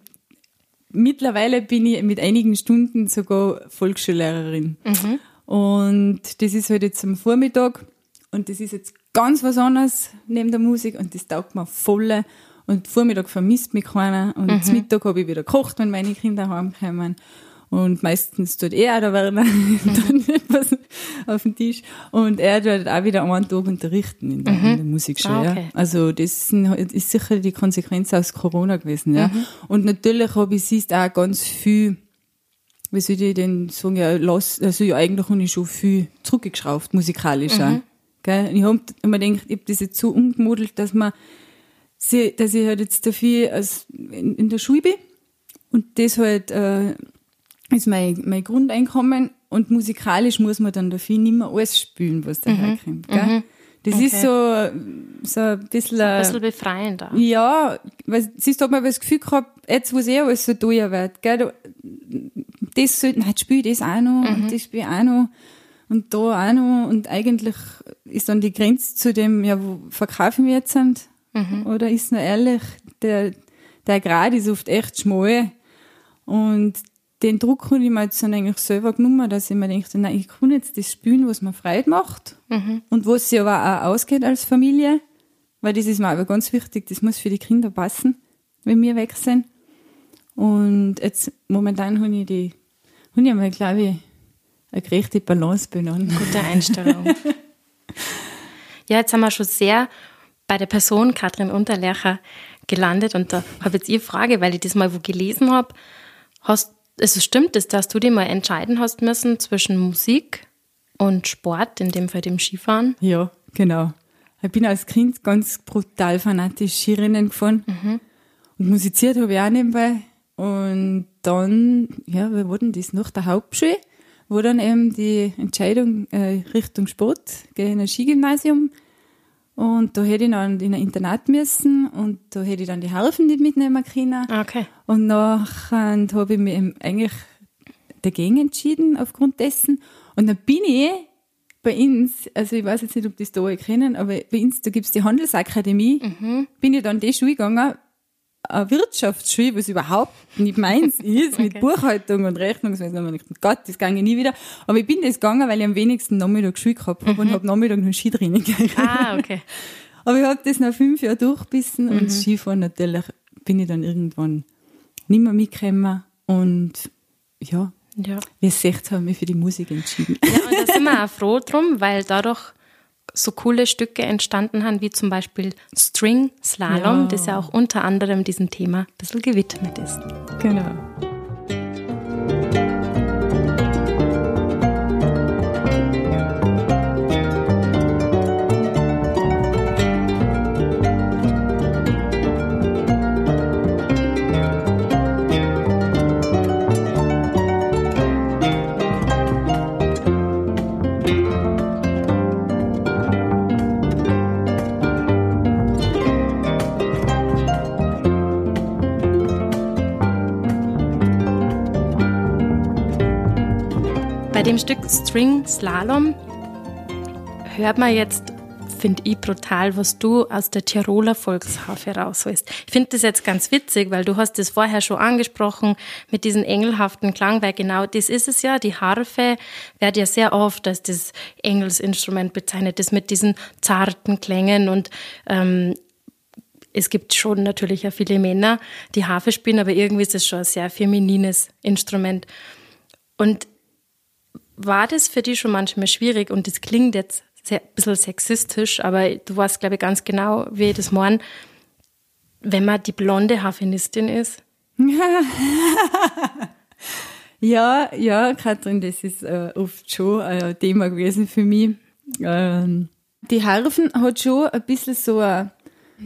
mittlerweile bin ich mit einigen Stunden sogar Volksschullehrerin. Mhm. Und das ist halt jetzt am Vormittag und das ist jetzt ganz was anderes neben der Musik und das taugt mir voll. Und Vormittag vermisst mich keiner und mhm. Mittag habe ich wieder gekocht, wenn meine Kinder heimkommen. Und meistens tut er da Werner <laughs> dann etwas auf den Tisch. Und er tut auch wieder einen Tag unterrichten in der, mhm. in der Musikschule. Ah, okay. ja. Also das ist sicher die Konsequenz aus Corona gewesen. Ja. Mhm. Und natürlich habe ich siehst auch ganz viel, wie soll ich denn sagen, ja, lass, also ja, eigentlich habe ich schon viel zurückgeschraubt, musikalisch mhm. auch. Gell? Ich habe mir gedacht, ich habe das jetzt so umgemodelt, dass man, dass ich halt jetzt dafür als in, in der Schule bin und das halt äh, ist mein, mein Grundeinkommen und musikalisch muss man dann dafür nicht mehr alles spielen, was daherkommt. Mhm. Mhm. Das okay. ist so, so ein bisschen. So ein bisschen befreiender. Ja, weil, siehst du, hat man das Gefühl gehabt, jetzt, wo es eh alles so teuer wird, gell, das sollte, nein, ich das auch noch, mhm. und das spiele ich auch noch, und da auch noch, und eigentlich ist dann die Grenze zu dem, ja, wo verkaufen wir jetzt sind, mhm. oder ist nur ehrlich, der, der Grad ist oft echt schmal, und den Druck habe ich mir jetzt dann eigentlich selber genommen, dass ich mir denke, nein, ich kann jetzt das spielen, was mir Freude macht mhm. und was sich aber auch ausgeht als Familie, weil das ist mir aber ganz wichtig, das muss für die Kinder passen, wenn wir weg sind. Und jetzt momentan habe ich die, habe ich einmal, glaube ich, eine gerechte Balance benannt. Gute Einstellung. <laughs> ja, jetzt haben wir schon sehr bei der Person Katrin Unterlercher gelandet und da habe ich jetzt ihr Frage, weil ich das mal wo gelesen habe. Hast es stimmt es, dass du dir mal entscheiden hast müssen zwischen Musik und Sport, in dem Fall dem Skifahren? Ja, genau. Ich bin als Kind ganz brutal fanatisch Skirennen gefahren. Mhm. Und musiziert habe ich auch nebenbei. Und dann, ja, wie war denn das? Nach der Hauptschule, wo dann eben die Entscheidung äh, Richtung Sport, gehe in ein Skigymnasium. Und da hätte ich dann in ein Internat müssen und da hätte ich dann die Harfen nicht mitnehmen können. Okay. Und nachher habe ich mich eigentlich dagegen entschieden aufgrund dessen. Und dann bin ich bei uns, also ich weiß jetzt nicht, ob das da alle kennen, aber bei uns, da gibt's die Handelsakademie, mhm. bin ich dann die Schule gegangen, eine Wirtschaftsschule, was überhaupt nicht meins <laughs> ist, okay. mit Buchhaltung und Rechnungswesen. Und ich dachte, Gott, das ich nie wieder. Aber ich bin das gegangen, weil ich am wenigsten Nachmittag Schule gehabt habe mhm. und habe Nachmittag noch Skitraining gehabt. Ah, okay. <laughs> Aber ich habe das nach fünf Jahren durchbissen mhm. und Skifahren natürlich bin ich dann irgendwann nicht mehr mitgekommen und ja, ja. wir 16 haben mich für die Musik entschieden. Ja, und da sind wir auch froh drum, weil dadurch so coole Stücke entstanden haben, wie zum Beispiel String Slalom, ja. das ja auch unter anderem diesem Thema ein bisschen gewidmet ist. Genau. Dem Stück String Slalom hört man jetzt, finde ich, brutal, was du aus der Tiroler Volksharfe rausholst. Ich finde das jetzt ganz witzig, weil du hast das vorher schon angesprochen mit diesem engelhaften Klang, weil genau das ist es ja. Die Harfe wird ja sehr oft als das Engelsinstrument bezeichnet, das mit diesen zarten Klängen und ähm, es gibt schon natürlich ja viele Männer, die Harfe spielen, aber irgendwie ist es schon ein sehr feminines Instrument. Und war das für dich schon manchmal schwierig? Und das klingt jetzt sehr, ein bisschen sexistisch, aber du weißt, glaube ich, ganz genau, wie ich das meine, wenn man die blonde Harfenistin ist. <laughs> ja, ja, Katrin, das ist äh, oft schon ein Thema gewesen für mich. Ähm, die Harfen hat schon ein bisschen so ein,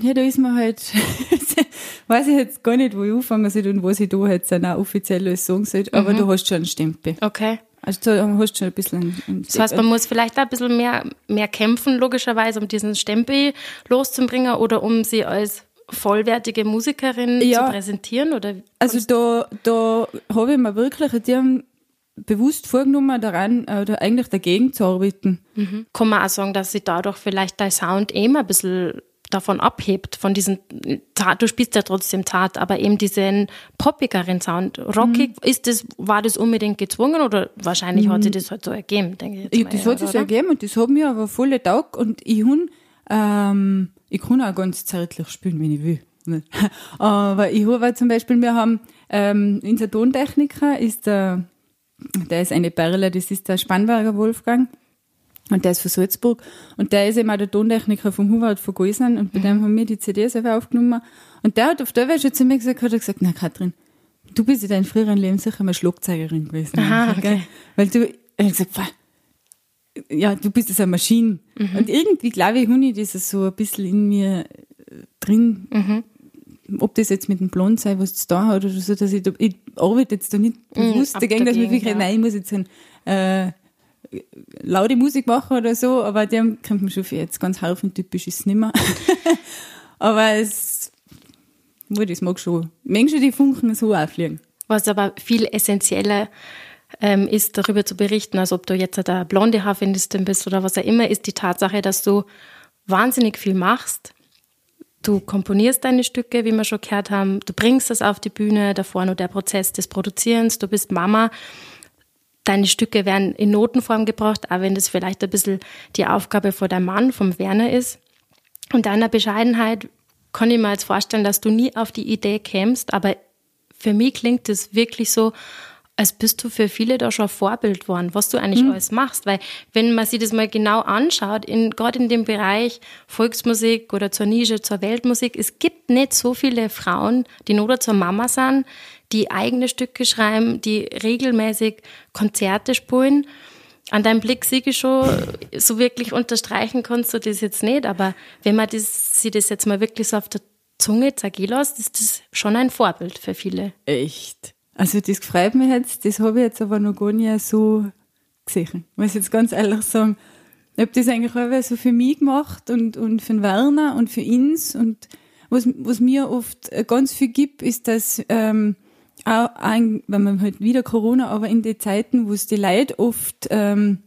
ja, da ist man halt, <laughs> weiß ich jetzt gar nicht, wo ich anfangen soll und was ich da jetzt auch offiziell sagen soll, aber mhm. du hast schon einen Stempel. Okay. Also du hast schon ein bisschen. Das heißt, man muss vielleicht ein bisschen mehr, mehr kämpfen, logischerweise, um diesen Stempel loszubringen oder um sie als vollwertige Musikerin ja, zu präsentieren? Oder also da, da habe ich mir wirklich die bewusst vorgenommen, daran oder eigentlich dagegen zu arbeiten. Mhm. Kann man auch sagen, dass sie dadurch vielleicht dein Sound eben ein bisschen davon abhebt, von diesen Tat, du spielst ja trotzdem Tat, aber eben diesen poppigeren Sound. Rockig, mhm. ist das, war das unbedingt gezwungen oder wahrscheinlich mhm. hat sich das halt so ergeben, denke ich mal. Das hat sich so ergeben und das hat mir aber voll Tag und ich hun, ähm, ich kann auch ganz zärtlich spielen, wenn ich will. <laughs> aber ich habe zum Beispiel, wir haben, ähm, unser Tontechniker ist der, der ist eine Perle, das ist der Spannberger Wolfgang. Und der ist von Salzburg. Und der ist eben auch der Tontechniker vom Hubert von Goisern. Und bei mhm. dem haben wir die CDs einfach aufgenommen. Und der hat auf der Weise zu mir gesagt, hat er gesagt, na Katrin, du bist in deinem früheren Leben sicher mal Schlagzeugerin gewesen. Aha, okay. Weil du, er hat gesagt, ja, du bist so eine Maschine. Mhm. Und irgendwie, glaube ich, habe ich das so ein bisschen in mir drin. Mhm. Ob das jetzt mit dem Blond sei, was es da hat oder so, dass ich, ich arbeite jetzt da nicht mhm, bewusst mhm, dagegen, dass ich wirklich, ja. nein, ich muss jetzt ein, äh, laute Musik machen oder so, aber dem kommt man schon für jetzt ganz typisch ist es nicht mehr. <laughs> aber es, das mag schon. Menschen, die Funken so auffliegen. Was aber viel essentieller ähm, ist, darüber zu berichten, als ob du jetzt eine blonde Haarfindistin bist oder was auch immer, ist die Tatsache, dass du wahnsinnig viel machst. Du komponierst deine Stücke, wie wir schon gehört haben, du bringst das auf die Bühne, davor nur der Prozess des Produzierens, du bist Mama deine Stücke werden in Notenform gebracht, auch wenn das vielleicht ein bisschen die Aufgabe von deinem Mann, vom Werner ist. Und deiner Bescheidenheit kann ich mir jetzt vorstellen, dass du nie auf die Idee kämst, aber für mich klingt es wirklich so, als bist du für viele da schon Vorbild worden, was du eigentlich mhm. alles machst. Weil wenn man sich das mal genau anschaut, in, gerade in dem Bereich Volksmusik oder zur Nische, zur Weltmusik, es gibt nicht so viele Frauen, die nur zur Mama sind, die eigene Stücke schreiben, die regelmäßig Konzerte spielen. An deinem Blick sehe ich schon, so wirklich unterstreichen kannst du das jetzt nicht, aber wenn man das, sich das jetzt mal wirklich so auf der Zunge zergehen lässt, ist das schon ein Vorbild für viele. Echt? Also das freut mich jetzt, das habe ich jetzt aber noch gar nicht so gesehen. Muss ich jetzt ganz ehrlich sagen. Ich habe das eigentlich auch so für mich gemacht und, und für den Werner und für uns und was, was mir oft ganz viel gibt, ist, dass ähm, auch ein, wenn man halt wieder Corona, aber in den Zeiten, wo es die Leute oft ähm,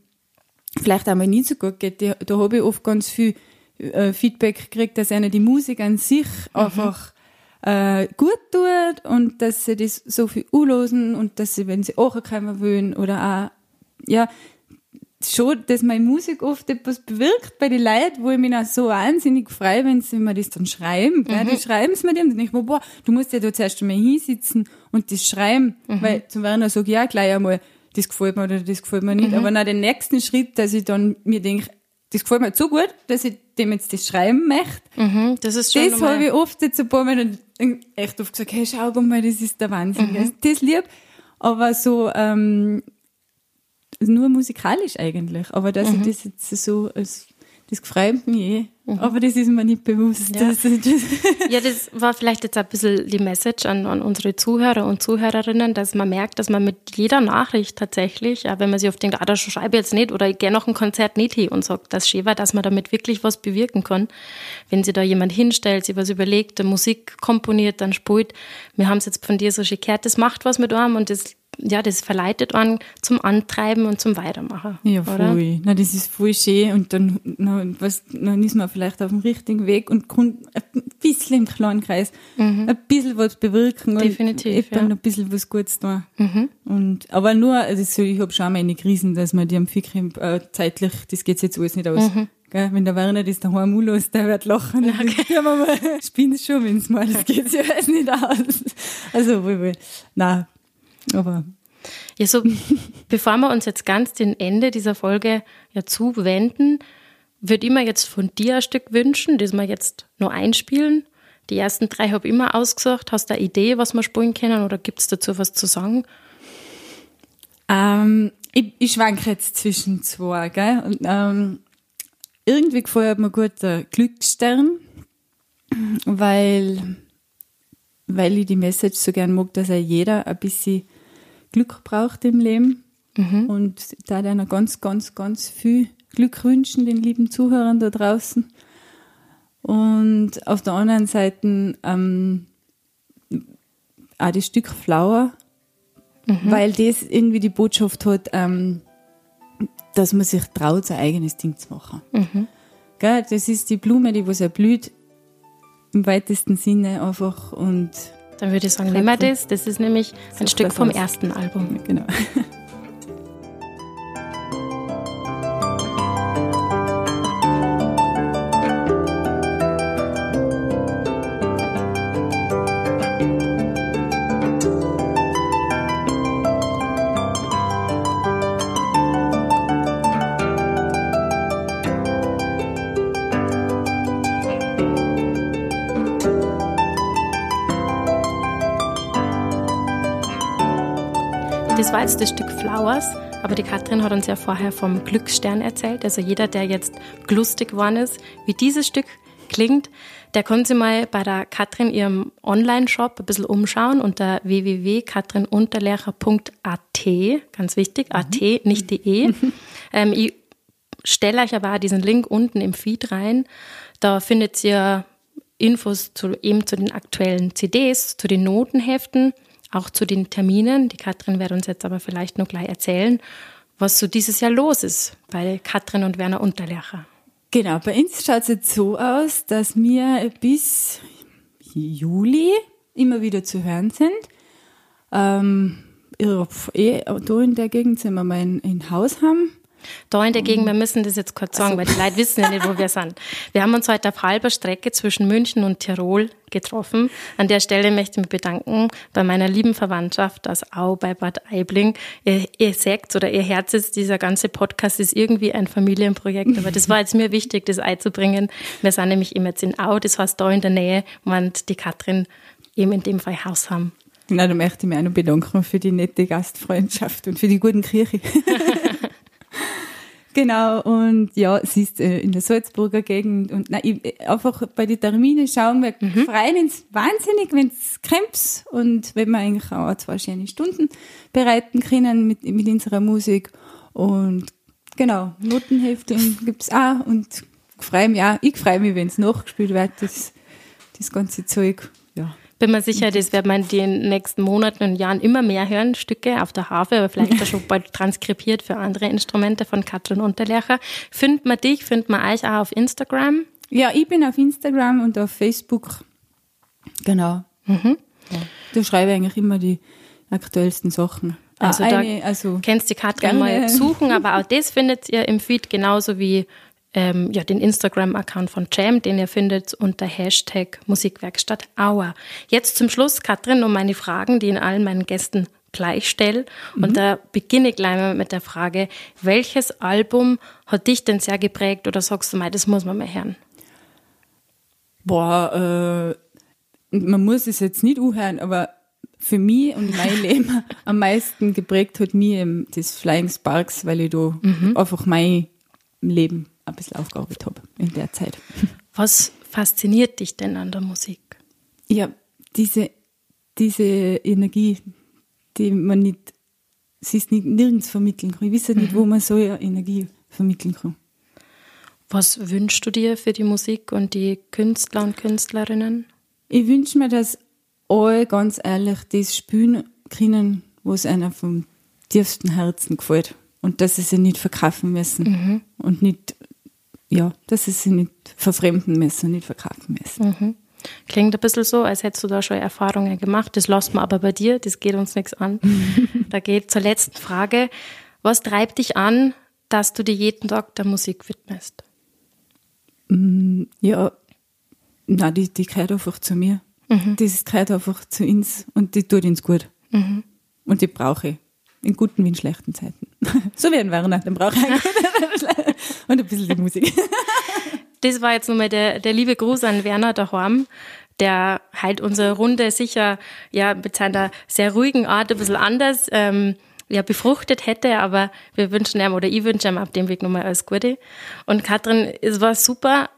vielleicht einmal nicht so gut geht, die, da habe ich oft ganz viel äh, Feedback gekriegt, dass einer die Musik an sich mhm. einfach äh, gut tut und dass sie das so viel anlosen und dass sie, wenn sie auch kommen wollen oder auch, ja, schon, dass meine Musik oft etwas bewirkt bei den Leuten, wo ich mich auch so wahnsinnig freue, wenn sie mir das dann schreiben. Mhm. Die schreiben es mir dann, denke ich mir, boah, du musst ja da zuerst einmal hinsitzen und das schreiben, mhm. weil zum Werner sage ich ja gleich einmal, das gefällt mir oder das gefällt mir nicht. Mhm. Aber nach dem nächsten Schritt, dass ich dann mir denke, das gefällt mir so gut, dass ich dem jetzt das schreiben möchte. Mhm, das ist schon Das habe ich oft jetzt ein paar Mal echt oft gesagt, hey, schau mal, das ist der Wahnsinn. Mhm. Das lieb. Aber so, ähm, nur musikalisch eigentlich. Aber dass mhm. ich das jetzt so als das freut mich eh. Mhm. Aber das ist mir nicht bewusst. Ja. Das, das <laughs> ja, das war vielleicht jetzt ein bisschen die Message an, an, unsere Zuhörer und Zuhörerinnen, dass man merkt, dass man mit jeder Nachricht tatsächlich, wenn man sich auf denkt, ah, da schreibe ich jetzt nicht oder ich gehe noch ein Konzert nicht hin und sagt das schön war, dass man damit wirklich was bewirken kann. Wenn sich da jemand hinstellt, sich was überlegt, Musik komponiert, dann spielt. Wir haben es jetzt von dir so schön gehört, das macht was mit einem und das ja, das verleitet einen zum Antreiben und zum Weitermachen. Ja, voll. Oder? Na, das ist voll schön und dann, na, was, dann ist man vielleicht auf dem richtigen Weg und kann ein bisschen im kleinen Kreis mhm. ein bisschen was bewirken Definitiv, und ja. ein bisschen was Gutes tun. Mhm. Und, aber nur, also ich habe schon meine Krisen, dass man die am Fickrim äh, zeitlich, das geht jetzt alles nicht aus. Mhm. Gell? Wenn der Werner das daheim los, der wird lachen. Okay. <laughs> Ja, spinnt schon, wenn es mal, das geht sich alles nicht aus. Also, nein, aber ja, so <laughs> bevor wir uns jetzt ganz dem Ende dieser Folge ja zuwenden, würde ich mir jetzt von dir ein Stück wünschen, das wir jetzt noch einspielen. Die ersten drei habe ich immer ausgesucht. Hast du eine Idee, was wir spielen können oder gibt es dazu was zu sagen? Ähm, ich, ich schwanke jetzt zwischen zwei. Gell? Und, ähm, irgendwie gefällt mir gut der Glücksstern, weil, weil ich die Message so gern mag, dass er jeder ein bisschen Glück braucht im Leben. Mhm. Und da einer ganz, ganz, ganz viel Glück wünschen, den lieben Zuhörern da draußen. Und auf der anderen Seite ähm, auch das Stück Flower, mhm. weil das irgendwie die Botschaft hat, ähm, dass man sich traut, sein eigenes Ding zu machen. Mhm. Gell, das ist die Blume, die was erblüht, im weitesten Sinne einfach und dann würde ich sagen, nehmen wir das. Das ist nämlich ein Stück vom ersten Album. genau. <laughs> Das war jetzt das Stück Flowers, aber die Katrin hat uns ja vorher vom Glücksstern erzählt. Also jeder, der jetzt lustig geworden ist, wie dieses Stück klingt, der kann sich mal bei der Katrin ihrem Online-Shop ein bisschen umschauen unter www.katrinunterlecher.at, ganz wichtig, AT, nicht DE. <laughs> ähm, ich stelle euch aber auch diesen Link unten im Feed rein. Da findet ihr Infos zu, eben zu den aktuellen CDs, zu den Notenheften, auch zu den Terminen. Die Katrin wird uns jetzt aber vielleicht noch gleich erzählen, was so dieses Jahr los ist bei Katrin und Werner Unterlecher. Genau, bei uns schaut es jetzt so aus, dass wir bis Juli immer wieder zu hören sind. Ähm, eh, da in der Gegend sind wir mal ein, ein Haus haben. Da in der Gegend, wir müssen das jetzt kurz sagen, weil die Leute wissen ja nicht, wo wir <laughs> sind. Wir haben uns heute auf halber Strecke zwischen München und Tirol getroffen. An der Stelle möchte ich mich bedanken bei meiner lieben Verwandtschaft aus Au bei Bad Aibling. Ihr, ihr sagt oder ihr Herz ist, dieser ganze Podcast ist irgendwie ein Familienprojekt, aber das war jetzt mir wichtig, das einzubringen. Wir sind nämlich immer jetzt in Au, das heißt da in der Nähe, und die Katrin eben in dem Fall Haus haben. Na, da möchte ich mich auch noch bedanken für die nette Gastfreundschaft und für die guten Kirche. <laughs> <laughs> Genau, und ja, sie ist äh, in der Salzburger Gegend und nein, ich, einfach bei den Terminen schauen wir, mhm. freuen uns wahnsinnig, wenn es kremps und wenn wir eigentlich auch zwei schöne Stunden bereiten können mit, mit unserer Musik. Und genau, Notenhefte gibt's auch. Und ich freue mich auch, ich freue mich, wenn es nachgespielt wird, das, das ganze Zeug, bin mir sicher, das wird man in den nächsten Monaten und Jahren immer mehr hören, Stücke auf der Harfe, aber vielleicht <laughs> auch schon bald transkribiert für andere Instrumente von Katrin Unterlecher. Findet man dich, findet man euch auch auf Instagram? Ja, ich bin auf Instagram und auf Facebook. Genau. Mhm. Ja. Da schreibe ich eigentlich immer die aktuellsten Sachen. Also, ah, eine, da also kennst die Katrin mal suchen, aber auch <laughs> das findet ihr im Feed genauso wie ähm, ja, den Instagram-Account von Jam, den ihr findet unter Hashtag Musikwerkstatt Auer. Jetzt zum Schluss, Katrin, noch meine Fragen, die in allen meinen Gästen gleich stelle. Mhm. Und da beginne ich gleich mal mit der Frage, welches Album hat dich denn sehr geprägt oder sagst du mal, das muss man mal hören? Boah, äh, man muss es jetzt nicht anhören, aber für mich und mein <laughs> Leben am meisten geprägt hat mir das Flying Sparks, weil ich da mhm. einfach mein Leben ein bisschen aufgearbeitet habe in der Zeit. <laughs> Was fasziniert dich denn an der Musik? Ja, diese, diese Energie, die man nicht, sie ist nicht, nirgends vermitteln kann. Ich weiß nicht, mhm. wo man so eine Energie vermitteln kann. Was wünschst du dir für die Musik und die Künstler und Künstlerinnen? Ich wünsche mir, dass alle ganz ehrlich das spielen können, was einer vom tiefsten Herzen gefällt. Und dass sie sich nicht verkaufen müssen mhm. und nicht ja, dass sie sich nicht verfremden müssen, nicht verkaufen müssen. Mhm. Klingt ein bisschen so, als hättest du da schon Erfahrungen gemacht. Das lassen wir aber bei dir, das geht uns nichts an. <laughs> da geht zur letzten Frage. Was treibt dich an, dass du dir jeden Tag der Musik widmest? Mm, ja, na, die, die gehört einfach zu mir. Mhm. Das gehört einfach zu uns und die tut uns gut. Mhm. Und die brauche ich. In guten wie in schlechten Zeiten. <laughs> so wie ein Werner, den brauche ich <laughs> Und ein bisschen die Musik. das war jetzt nochmal der, der liebe Gruß an Werner daheim, der halt unsere Runde sicher ja mit seiner sehr ruhigen Art ein bisschen anders ähm, ja, befruchtet hätte, aber wir wünschen ihm oder ich wünsche ihm auf dem Weg nochmal alles Gute. Und Katrin, es war super,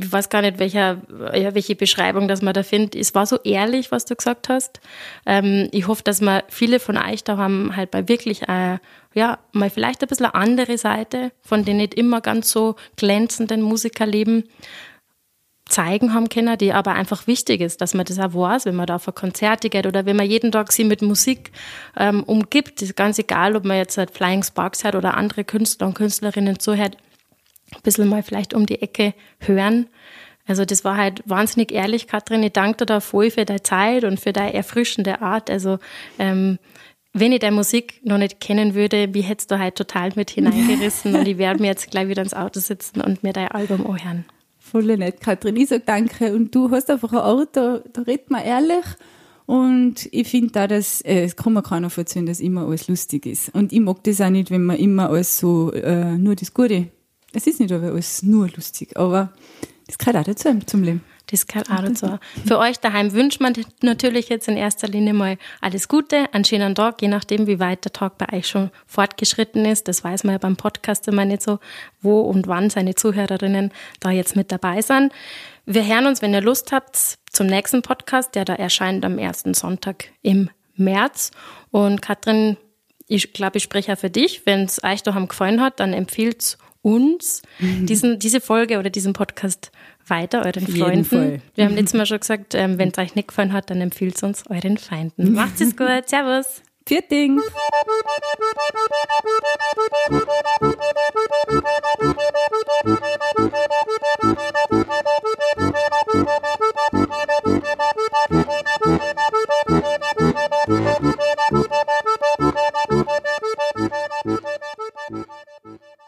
ich weiß gar nicht, welcher, ja, welche Beschreibung das man da findet. Es war so ehrlich, was du gesagt hast. Ähm, ich hoffe, dass man viele von euch da haben halt bei wirklich, äh, ja, mal vielleicht ein bisschen eine andere Seite von den nicht immer ganz so glänzenden Musikerleben zeigen haben können, die aber einfach wichtig ist, dass man das auch weiß, wenn man da auf Konzerte geht oder wenn man jeden Tag sie mit Musik ähm, umgibt. ist ganz egal, ob man jetzt halt Flying Sparks hat oder andere Künstler und Künstlerinnen zuhört ein bisschen mal vielleicht um die Ecke hören. Also das war halt wahnsinnig ehrlich, Katrin. Ich danke dir da voll für deine Zeit und für deine erfrischende Art. Also ähm, wenn ich deine Musik noch nicht kennen würde, wie hättest du halt total mit hineingerissen und ich werde mir jetzt gleich wieder ins Auto sitzen und mir dein Album anhören. Voll nett, Katrin. Ich sage danke. Und du hast einfach ein Ort, da, da redet man ehrlich. Und ich finde da, dass, äh, kann mir keiner erzählen, dass immer alles lustig ist. Und ich mag das auch nicht, wenn man immer alles so, äh, nur das Gute. Es ist nicht alles nur lustig, aber das gehört auch dazu zum Leben. Das gehört auch dazu. Für euch daheim wünscht man natürlich jetzt in erster Linie mal alles Gute, einen schönen Tag, je nachdem, wie weit der Tag bei euch schon fortgeschritten ist. Das weiß man ja beim Podcast immer nicht so, wo und wann seine Zuhörerinnen da jetzt mit dabei sind. Wir hören uns, wenn ihr Lust habt, zum nächsten Podcast, der da erscheint am ersten Sonntag im März. Und Katrin, ich glaube, ich spreche ja für dich. Wenn es euch daheim gefallen hat, dann empfiehlt uns mhm. diesen, diese Folge oder diesen Podcast weiter euren Auf Freunden. Wir haben mhm. letztes Mal schon gesagt, ähm, wenn es euch nicht gefallen hat, dann empfiehlt es uns euren Feinden. Mhm. Macht es gut. Servus. Vierting. Thank